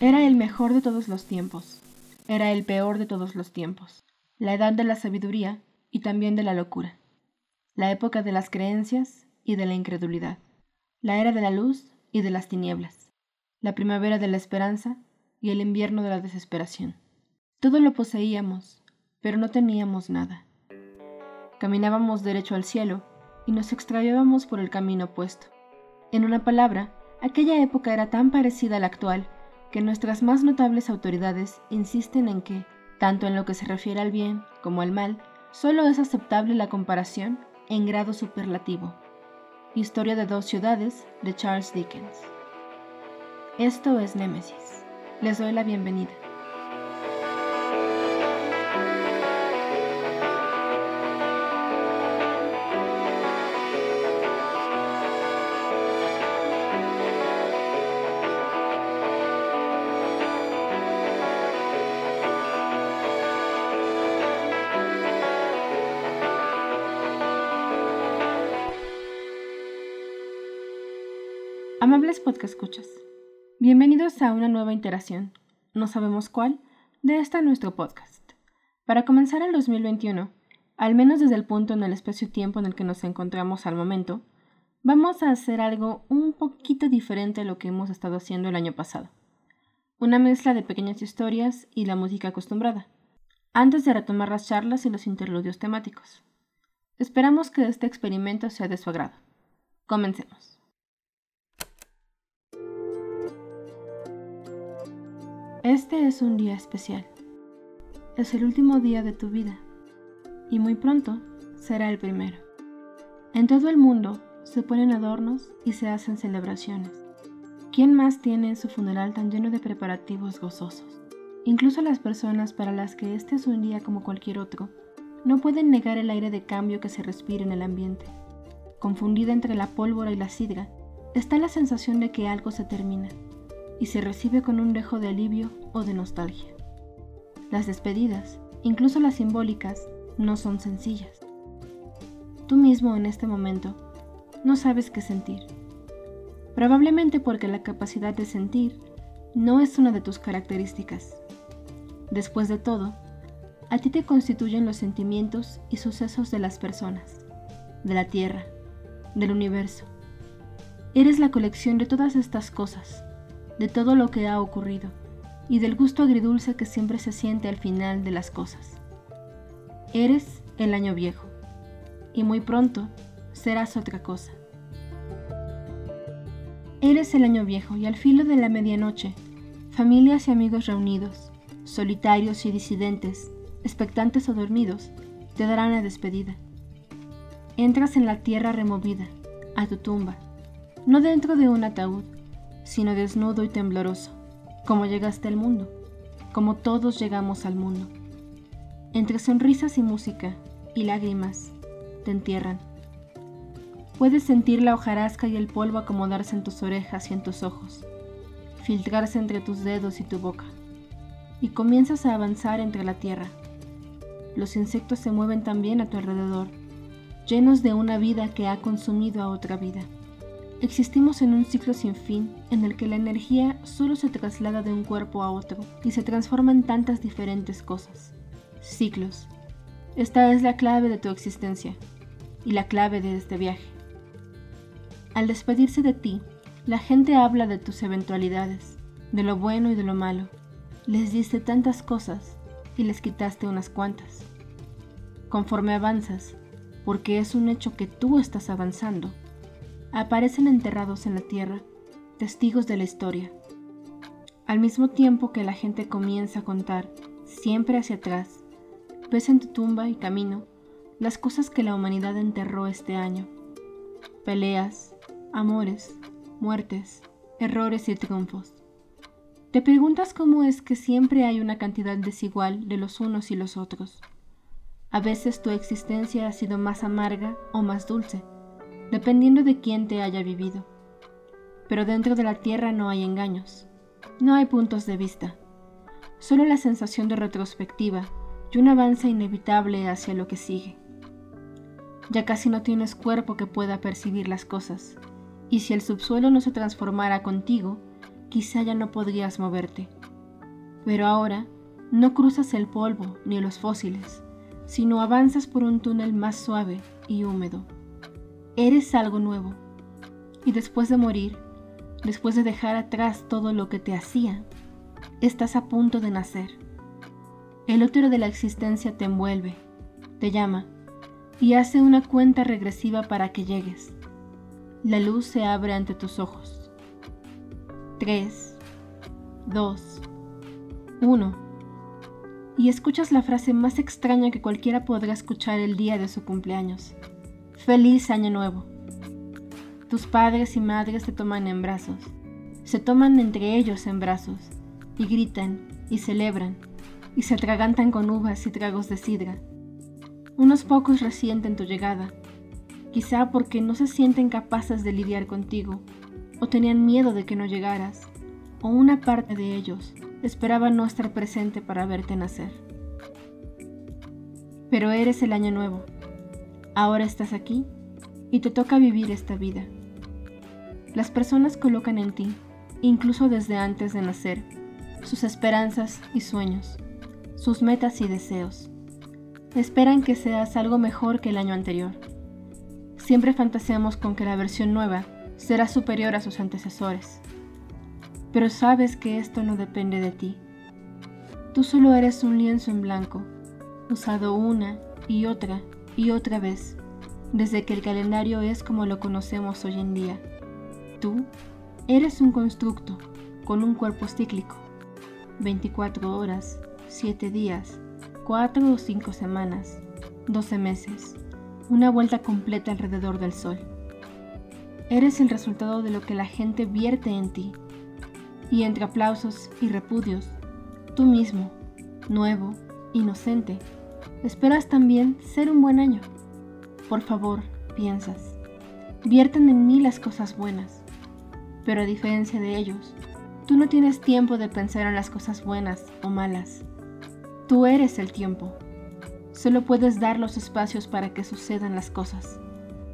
Era el mejor de todos los tiempos, era el peor de todos los tiempos, la edad de la sabiduría y también de la locura, la época de las creencias y de la incredulidad, la era de la luz y de las tinieblas, la primavera de la esperanza y el invierno de la desesperación. Todo lo poseíamos, pero no teníamos nada. Caminábamos derecho al cielo y nos extraviábamos por el camino opuesto. En una palabra, aquella época era tan parecida a la actual que nuestras más notables autoridades insisten en que, tanto en lo que se refiere al bien como al mal, solo es aceptable la comparación en grado superlativo. Historia de dos ciudades de Charles Dickens. Esto es Némesis. Les doy la bienvenida. Amables podcast escuchas, bienvenidos a una nueva interacción, no sabemos cuál, de esta nuestro podcast. Para comenzar el 2021, al menos desde el punto en el espacio-tiempo en el que nos encontramos al momento, vamos a hacer algo un poquito diferente a lo que hemos estado haciendo el año pasado. Una mezcla de pequeñas historias y la música acostumbrada, antes de retomar las charlas y los interludios temáticos. Esperamos que este experimento sea de su agrado. Comencemos. Este es un día especial. Es el último día de tu vida y muy pronto será el primero. En todo el mundo se ponen adornos y se hacen celebraciones. ¿Quién más tiene su funeral tan lleno de preparativos gozosos? Incluso las personas para las que este es un día como cualquier otro, no pueden negar el aire de cambio que se respira en el ambiente. Confundida entre la pólvora y la sidra, está la sensación de que algo se termina y se recibe con un dejo de alivio o de nostalgia. Las despedidas, incluso las simbólicas, no son sencillas. Tú mismo en este momento no sabes qué sentir. Probablemente porque la capacidad de sentir no es una de tus características. Después de todo, a ti te constituyen los sentimientos y sucesos de las personas, de la tierra, del universo. Eres la colección de todas estas cosas de todo lo que ha ocurrido y del gusto agridulce que siempre se siente al final de las cosas. Eres el año viejo y muy pronto serás otra cosa. Eres el año viejo y al filo de la medianoche, familias y amigos reunidos, solitarios y disidentes, expectantes o dormidos, te darán la despedida. Entras en la tierra removida, a tu tumba, no dentro de un ataúd, sino desnudo y tembloroso, como llegaste al mundo, como todos llegamos al mundo. Entre sonrisas y música y lágrimas, te entierran. Puedes sentir la hojarasca y el polvo acomodarse en tus orejas y en tus ojos, filtrarse entre tus dedos y tu boca, y comienzas a avanzar entre la tierra. Los insectos se mueven también a tu alrededor, llenos de una vida que ha consumido a otra vida. Existimos en un ciclo sin fin en el que la energía solo se traslada de un cuerpo a otro y se transforma en tantas diferentes cosas. Ciclos. Esta es la clave de tu existencia y la clave de este viaje. Al despedirse de ti, la gente habla de tus eventualidades, de lo bueno y de lo malo. Les diste tantas cosas y les quitaste unas cuantas. Conforme avanzas, porque es un hecho que tú estás avanzando, aparecen enterrados en la tierra, testigos de la historia. Al mismo tiempo que la gente comienza a contar, siempre hacia atrás, ves en tu tumba y camino las cosas que la humanidad enterró este año. Peleas, amores, muertes, errores y triunfos. Te preguntas cómo es que siempre hay una cantidad desigual de los unos y los otros. A veces tu existencia ha sido más amarga o más dulce dependiendo de quién te haya vivido. Pero dentro de la Tierra no hay engaños, no hay puntos de vista, solo la sensación de retrospectiva y un avance inevitable hacia lo que sigue. Ya casi no tienes cuerpo que pueda percibir las cosas, y si el subsuelo no se transformara contigo, quizá ya no podrías moverte. Pero ahora no cruzas el polvo ni los fósiles, sino avanzas por un túnel más suave y húmedo. Eres algo nuevo. Y después de morir, después de dejar atrás todo lo que te hacía, estás a punto de nacer. El útero de la existencia te envuelve, te llama y hace una cuenta regresiva para que llegues. La luz se abre ante tus ojos. 3, 2, 1. Y escuchas la frase más extraña que cualquiera podrá escuchar el día de su cumpleaños. Feliz año nuevo. Tus padres y madres te toman en brazos. Se toman entre ellos en brazos. Y gritan y celebran. Y se atragantan con uvas y tragos de sidra unos pocos resienten tu llegada, quizá porque no se sienten capaces de lidiar contigo, o tenían miedo de que no llegaras, o una parte de ellos esperaba no estar presente para verte nacer. Pero eres el año nuevo. Ahora estás aquí y te toca vivir esta vida. Las personas colocan en ti, incluso desde antes de nacer, sus esperanzas y sueños, sus metas y deseos esperan que seas algo mejor que el año anterior. Siempre fantaseamos con que la versión nueva será superior a sus antecesores. Pero sabes que esto no depende de ti. Tú solo eres un lienzo en blanco, usado una y otra y otra vez, desde que el calendario es como lo conocemos hoy en día. Tú eres un constructo con un cuerpo cíclico, 24 horas, 7 días, cuatro o cinco semanas, doce meses, una vuelta completa alrededor del Sol. Eres el resultado de lo que la gente vierte en ti. Y entre aplausos y repudios, tú mismo, nuevo, inocente, esperas también ser un buen año. Por favor, piensas, vierten en mí las cosas buenas. Pero a diferencia de ellos, tú no tienes tiempo de pensar en las cosas buenas o malas Tú eres el tiempo. Solo puedes dar los espacios para que sucedan las cosas,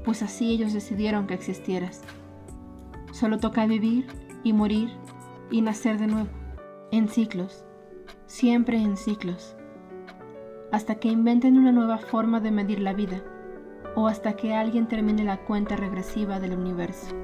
pues así ellos decidieron que existieras. Solo toca vivir y morir y nacer de nuevo, en ciclos, siempre en ciclos, hasta que inventen una nueva forma de medir la vida o hasta que alguien termine la cuenta regresiva del universo.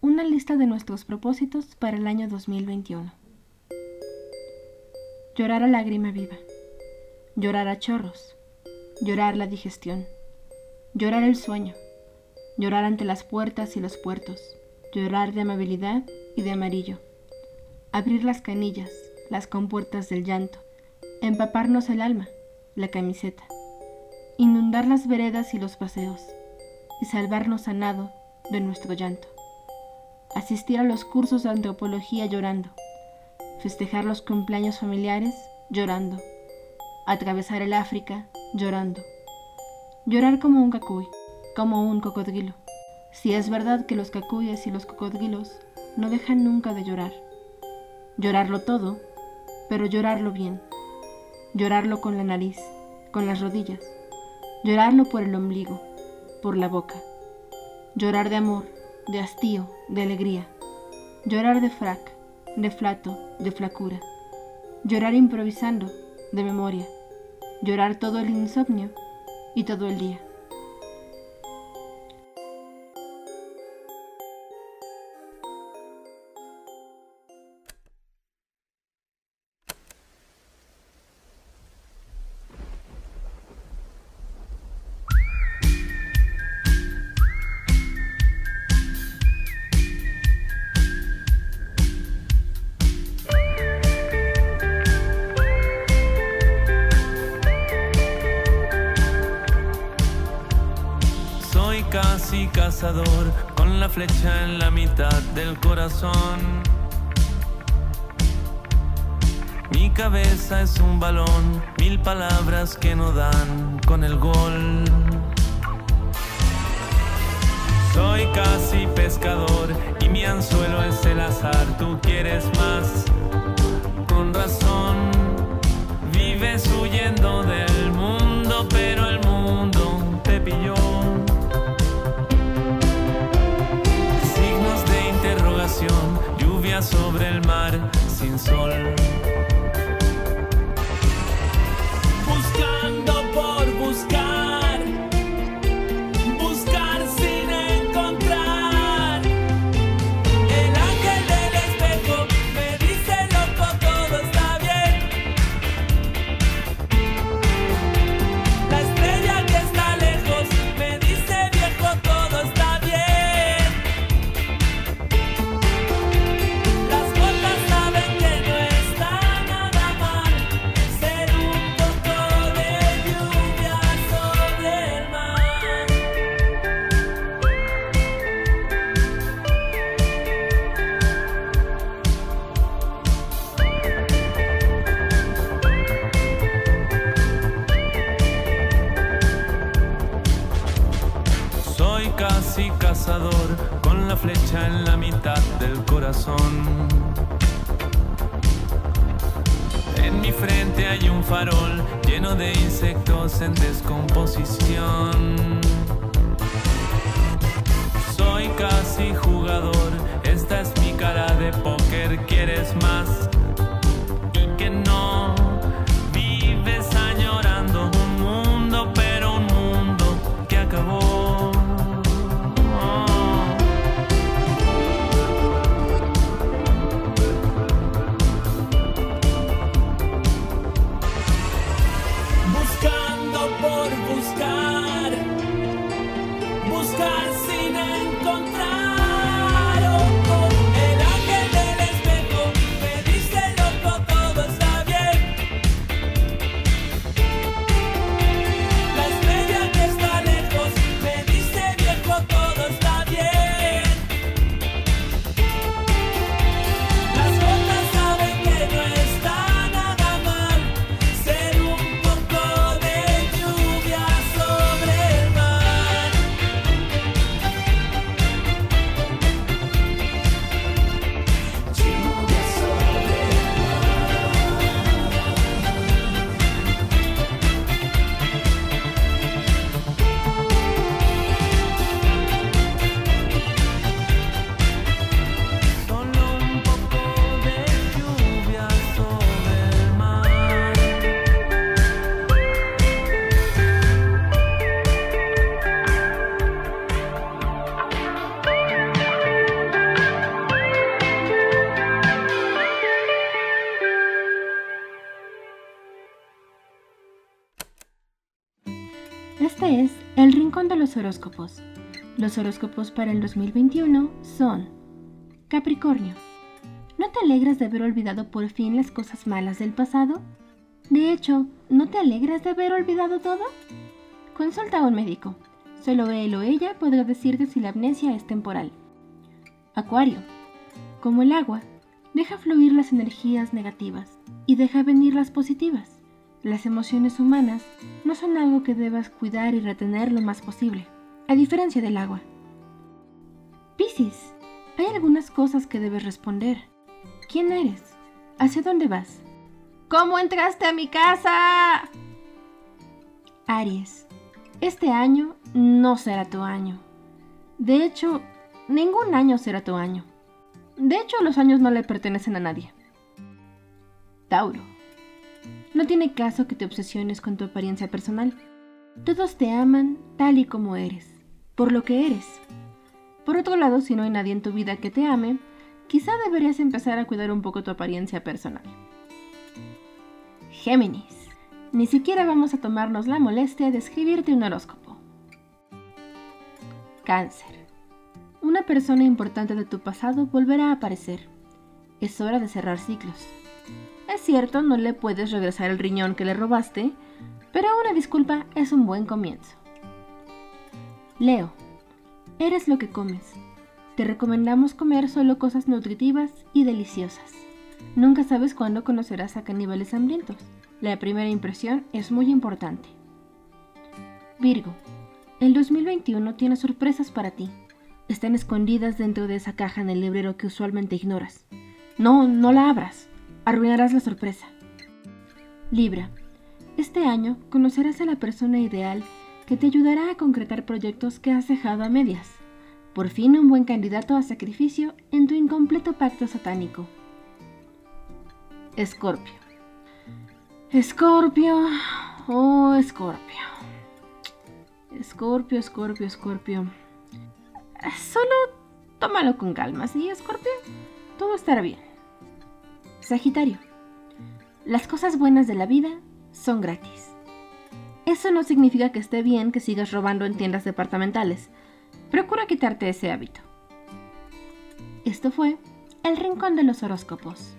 Una lista de nuestros propósitos para el año 2021. Llorar a lágrima viva. Llorar a chorros. Llorar la digestión. Llorar el sueño. Llorar ante las puertas y los puertos. Llorar de amabilidad y de amarillo. Abrir las canillas, las compuertas del llanto. Empaparnos el alma, la camiseta. Inundar las veredas y los paseos. Y salvarnos a nado de nuestro llanto. Asistir a los cursos de antropología llorando, festejar los cumpleaños familiares llorando, atravesar el África llorando, llorar como un cacuy, como un cocodrilo. Si es verdad que los cacuyes y los cocodrilos no dejan nunca de llorar, llorarlo todo, pero llorarlo bien, llorarlo con la nariz, con las rodillas, llorarlo por el ombligo, por la boca, llorar de amor, de hastío, de alegría, llorar de frac, de flato, de flacura, llorar improvisando, de memoria, llorar todo el insomnio y todo el día. Flecha en la mitad del corazón. Mi cabeza es un balón, mil palabras que no dan con el gol. Soy casi pescador y mi anzuelo es el azar, tú quieres más. Con razón, vives huyendo del mundo, pero el mundo te pilló. Sobre el mar sin sol. Sin encontrar. Los horóscopos para el 2021 son Capricornio. ¿No te alegras de haber olvidado por fin las cosas malas del pasado? De hecho, ¿no te alegras de haber olvidado todo? Consulta a un médico. Solo él o ella podrá decirte si la amnesia es temporal. Acuario. Como el agua, deja fluir las energías negativas y deja venir las positivas. Las emociones humanas no son algo que debas cuidar y retener lo más posible, a diferencia del agua. Piscis. Hay algunas cosas que debes responder. ¿Quién eres? ¿Hacia dónde vas? ¿Cómo entraste a mi casa? Aries. Este año no será tu año. De hecho, ningún año será tu año. De hecho, los años no le pertenecen a nadie. Tauro. No tiene caso que te obsesiones con tu apariencia personal. Todos te aman tal y como eres, por lo que eres. Por otro lado, si no hay nadie en tu vida que te ame, quizá deberías empezar a cuidar un poco tu apariencia personal. Géminis. Ni siquiera vamos a tomarnos la molestia de escribirte un horóscopo. Cáncer. Una persona importante de tu pasado volverá a aparecer. Es hora de cerrar ciclos. Es cierto, no le puedes regresar el riñón que le robaste, pero una disculpa es un buen comienzo. Leo. Eres lo que comes. Te recomendamos comer solo cosas nutritivas y deliciosas. Nunca sabes cuándo conocerás a caníbales hambrientos. La primera impresión es muy importante. Virgo, el 2021 tiene sorpresas para ti. Están escondidas dentro de esa caja en el librero que usualmente ignoras. No, no la abras. Arruinarás la sorpresa. Libra, este año conocerás a la persona ideal que te ayudará a concretar proyectos que has dejado a medias. Por fin un buen candidato a sacrificio en tu incompleto pacto satánico. Escorpio. Escorpio. Oh, Escorpio. Escorpio, Escorpio, Escorpio. Solo tómalo con calma, ¿sí, Escorpio? Todo estará bien. Sagitario. Las cosas buenas de la vida son gratis. Eso no significa que esté bien que sigas robando en tiendas departamentales. Procura quitarte ese hábito. Esto fue El Rincón de los Horóscopos.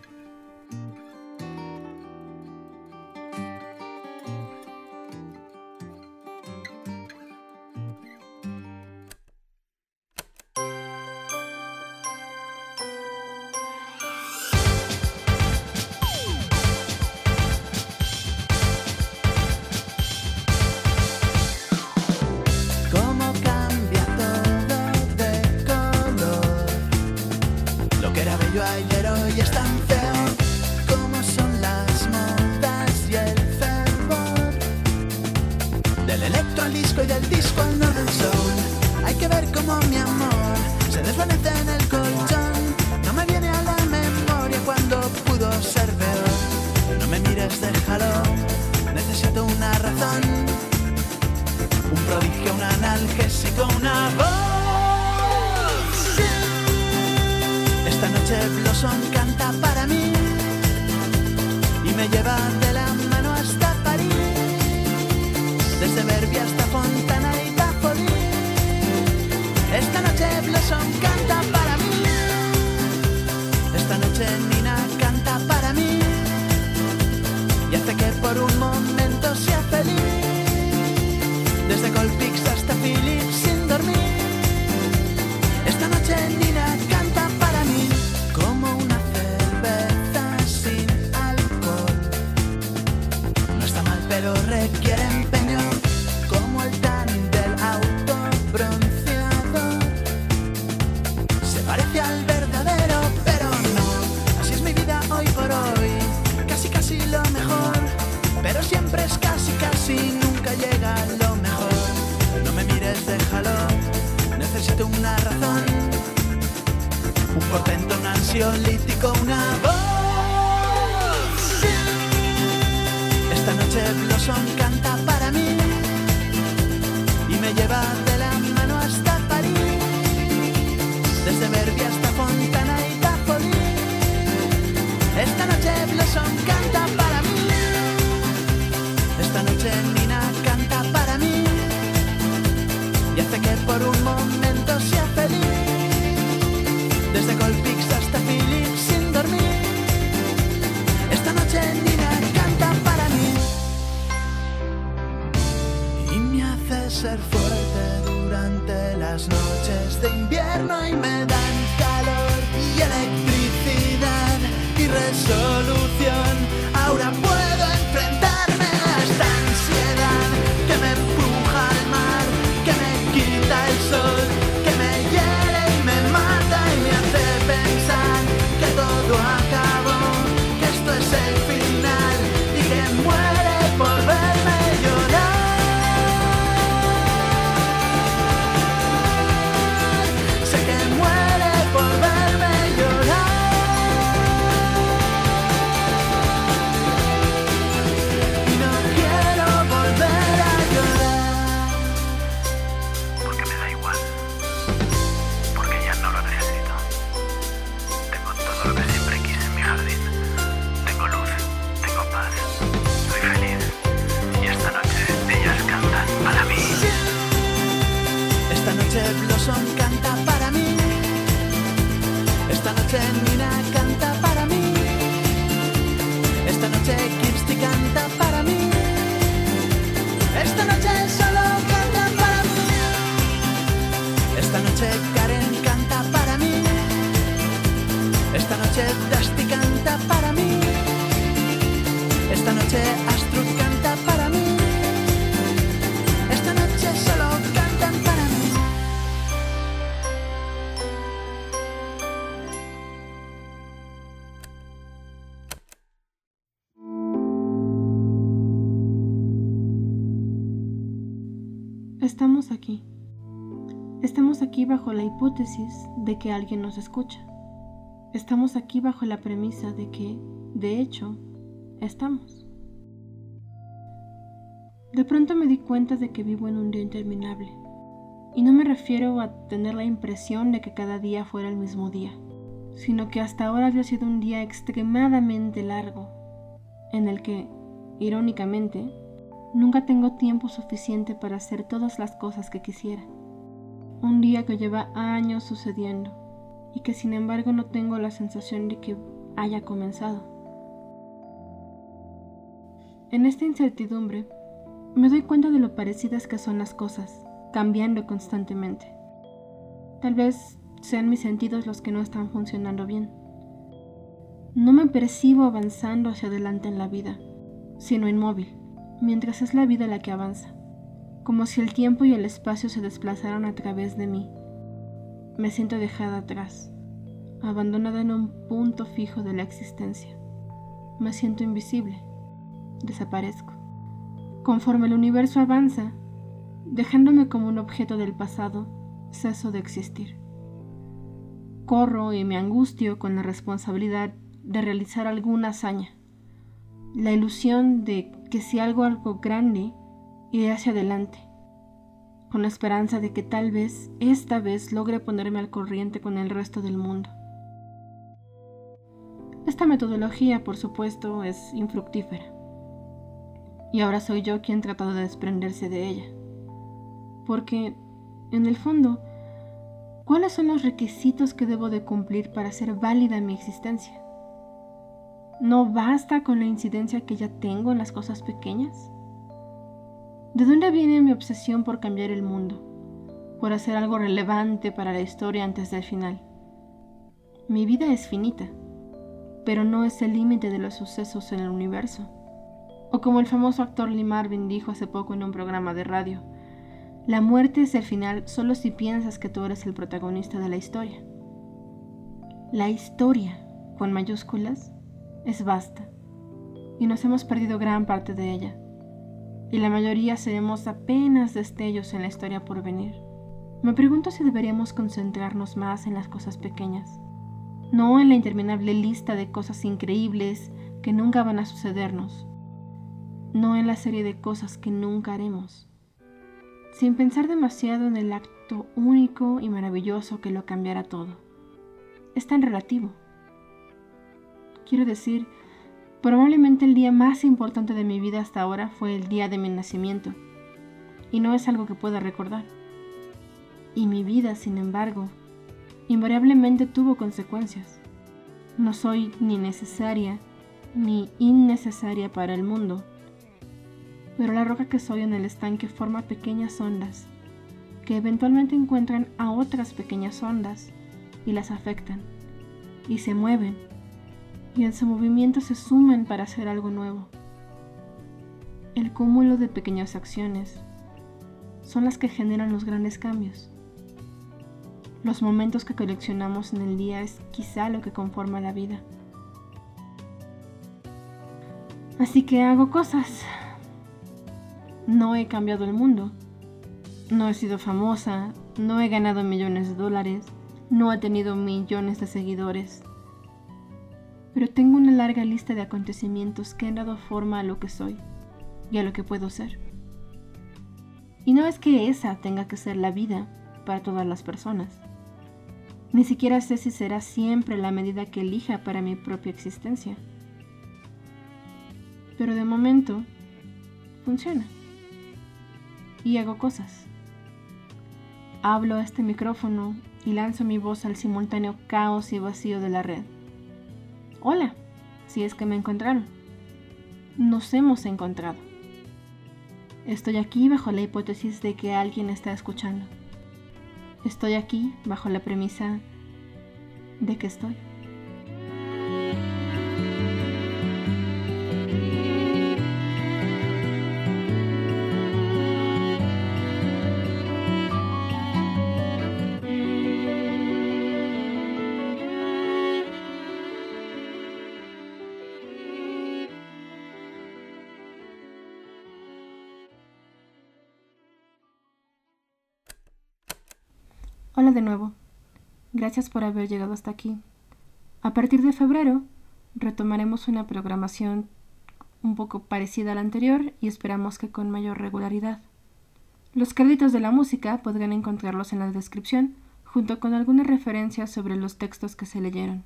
Un prodigio, un analgésico, una voz. Esta noche Blossom canta para mí y me lleva Un ansiolítico, una voz. Esta noche Blossom canta para mí y me lleva de la mano hasta París, desde Verbia hasta Fontana y Tapoli. Esta noche Blossom canta para mí, esta noche Nina canta para mí por un momento ser hipótesis de que alguien nos escucha. Estamos aquí bajo la premisa de que, de hecho, estamos. De pronto me di cuenta de que vivo en un día interminable. Y no me refiero a tener la impresión de que cada día fuera el mismo día, sino que hasta ahora había sido un día extremadamente largo, en el que, irónicamente, nunca tengo tiempo suficiente para hacer todas las cosas que quisiera. Un día que lleva años sucediendo y que sin embargo no tengo la sensación de que haya comenzado. En esta incertidumbre, me doy cuenta de lo parecidas que son las cosas, cambiando constantemente. Tal vez sean mis sentidos los que no están funcionando bien. No me percibo avanzando hacia adelante en la vida, sino inmóvil, mientras es la vida la que avanza, como si el tiempo y el espacio se desplazaran a través de mí. Me siento dejada atrás, abandonada en un punto fijo de la existencia. Me siento invisible, desaparezco. Conforme el universo avanza, dejándome como un objeto del pasado, ceso de existir. Corro y me angustio con la responsabilidad de realizar alguna hazaña, la ilusión de que si algo algo grande, iré hacia adelante, con la esperanza de que tal vez esta vez logre ponerme al corriente con el resto del mundo. Esta metodología, por supuesto, es infructífera. Y ahora soy yo quien trata de desprenderse de ella. Porque, en el fondo, ¿cuáles son los requisitos que debo de cumplir para ser válida mi existencia? ¿No basta con la incidencia que ya tengo en las cosas pequeñas? ¿De dónde viene mi obsesión por cambiar el mundo? Por hacer algo relevante para la historia antes del final. Mi vida es finita, pero no es el límite de los sucesos en el universo. O como el famoso actor Lee Marvin dijo hace poco en un programa de radio, la muerte es el final solo si piensas que tú eres el protagonista de la historia. La historia, con mayúsculas, es vasta, y nos hemos perdido gran parte de ella, y la mayoría seremos apenas destellos en la historia por venir. Me pregunto si deberíamos concentrarnos más en las cosas pequeñas, no en la interminable lista de cosas increíbles que nunca van a sucedernos, no en la serie de cosas que nunca haremos, sin pensar demasiado en el acto único y maravilloso que lo cambiará todo. Es tan relativo. Quiero decir, probablemente el día más importante de mi vida hasta ahora fue el día de mi nacimiento, y no es algo que pueda recordar. Y mi vida, sin embargo, invariablemente tuvo consecuencias. No soy ni necesaria ni innecesaria para el mundo, pero la roca que soy en el estanque forma pequeñas ondas que eventualmente encuentran a otras pequeñas ondas y las afectan, y se mueven, y en su movimiento se suman para hacer algo nuevo. El cúmulo de pequeñas acciones son las que generan los grandes cambios. Los momentos que coleccionamos en el día es quizá lo que conforma la vida. Así que hago cosas. No he cambiado el mundo. No he sido famosa, no he ganado millones de dólares, no he tenido millones de seguidores. Pero tengo una larga lista de acontecimientos que han dado forma a lo que soy y a lo que puedo ser. Y no es que esa tenga que ser la vida para todas las personas. Ni siquiera sé si será siempre la medida que elija para mi propia existencia. Pero de momento, funciona. Y hago cosas. Hablo a este micrófono y lanzo mi voz al simultáneo caos y vacío de la red. Hola, si es que me encontraron. Nos hemos encontrado. Estoy aquí bajo la hipótesis de que alguien está escuchando. Estoy aquí bajo la premisa de que estoy. Hola de nuevo. Gracias por haber llegado hasta aquí. A partir de febrero retomaremos una programación un poco parecida a la anterior y esperamos que con mayor regularidad. Los créditos de la música podrán encontrarlos en la descripción junto con algunas referencias sobre los textos que se leyeron.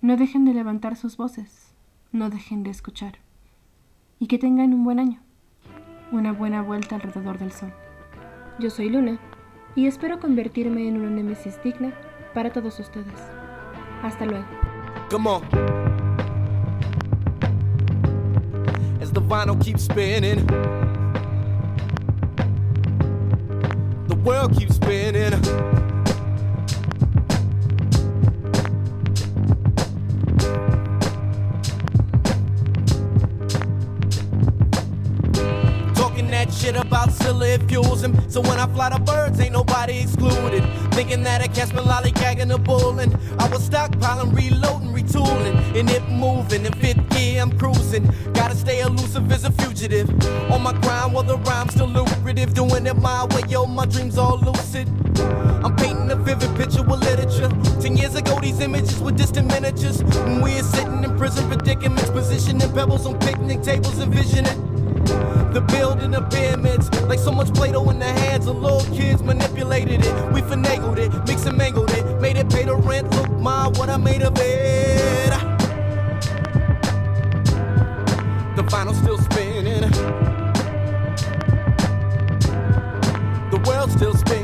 No dejen de levantar sus voces, no dejen de escuchar. Y que tengan un buen año, una buena vuelta alrededor del sol. Yo soy Luna y espero convertirme en una némesis digna para todos ustedes. Hasta luego. Come on. As the vinyl keeps spinning, the world keeps spinning. It fuels him. So when I fly the birds, ain't nobody excluded. Thinking that I catch me lollygagging a bull and I was stockpiling, reloading, retooling, and it moving. In fifth gear, I'm cruising. Gotta stay elusive as a fugitive. On my grind, while the rhyme's still lucrative. Doing it my way, yo, my dreams all lucid. I'm painting a vivid picture with literature. Ten years ago, these images were distant miniatures. When we are sitting in prison predicaments, positioning pebbles on picnic tables, envisioning. The building of pyramids, like so much Play-Doh in the hands of little kids, manipulated it. We finagled it, mixed and mangled it, made it pay the rent. Look, ma, what I made of it. The final's still spinning. The world's still spinning.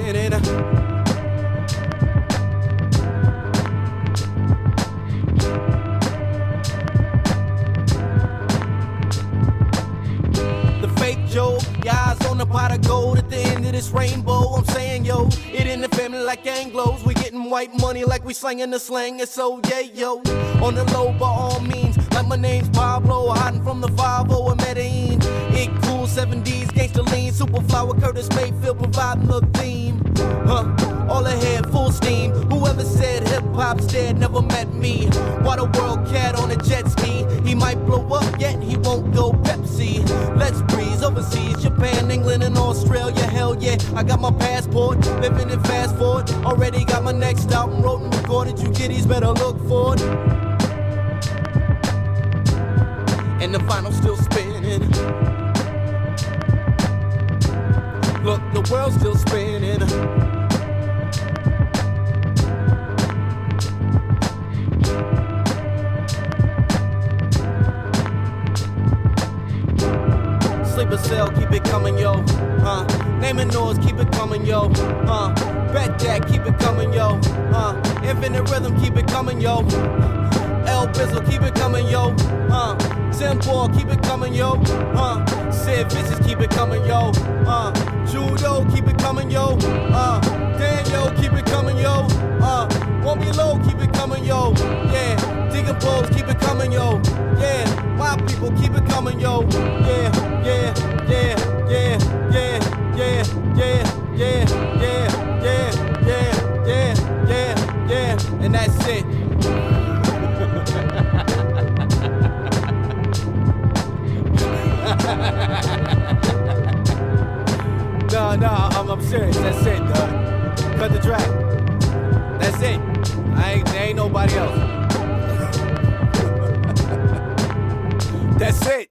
This rainbow. I'm saying, yo, it in the family like Anglos. We getting white money like we slanging the slang. It's so, yeah, yo, on the low by all means. Like my name's Pablo, hiding from the 5 in Medellin. It cool, 7Ds, gangsta lean, Superflower, Curtis Mayfield providing the theme. Huh? All ahead, full steam. Whoever said hip hop's dead never met me. Why the world cat on a jet ski? He might blow up, yet he won't go Pepsi. Let's overseas, Japan, England, and Australia. Hell yeah, I got my passport, living in fast forward. Already got my next album wrote and recorded. You kiddies better look for it. And the final's still spinning. Look, the world's still spinning. Sleeper cell, keep it coming, yo. Huh? Naming noise, keep it coming, yo. Uh, bet that, keep it coming, yo. Uh, infinite rhythm, keep it coming, yo. El Bizzle, keep it coming, yo. Uh, Tim Ball, keep it coming, yo. Uh, Sid Vicious, keep it coming, yo. Uh, Judo, keep it coming, yo. Uh, Daniel, keep it coming, yo. Uh, won't be low, keep it coming, yo. Yeah, digging balls, keep it coming, yo. Yeah, my people, keep it coming, yo. Yeah, that's it.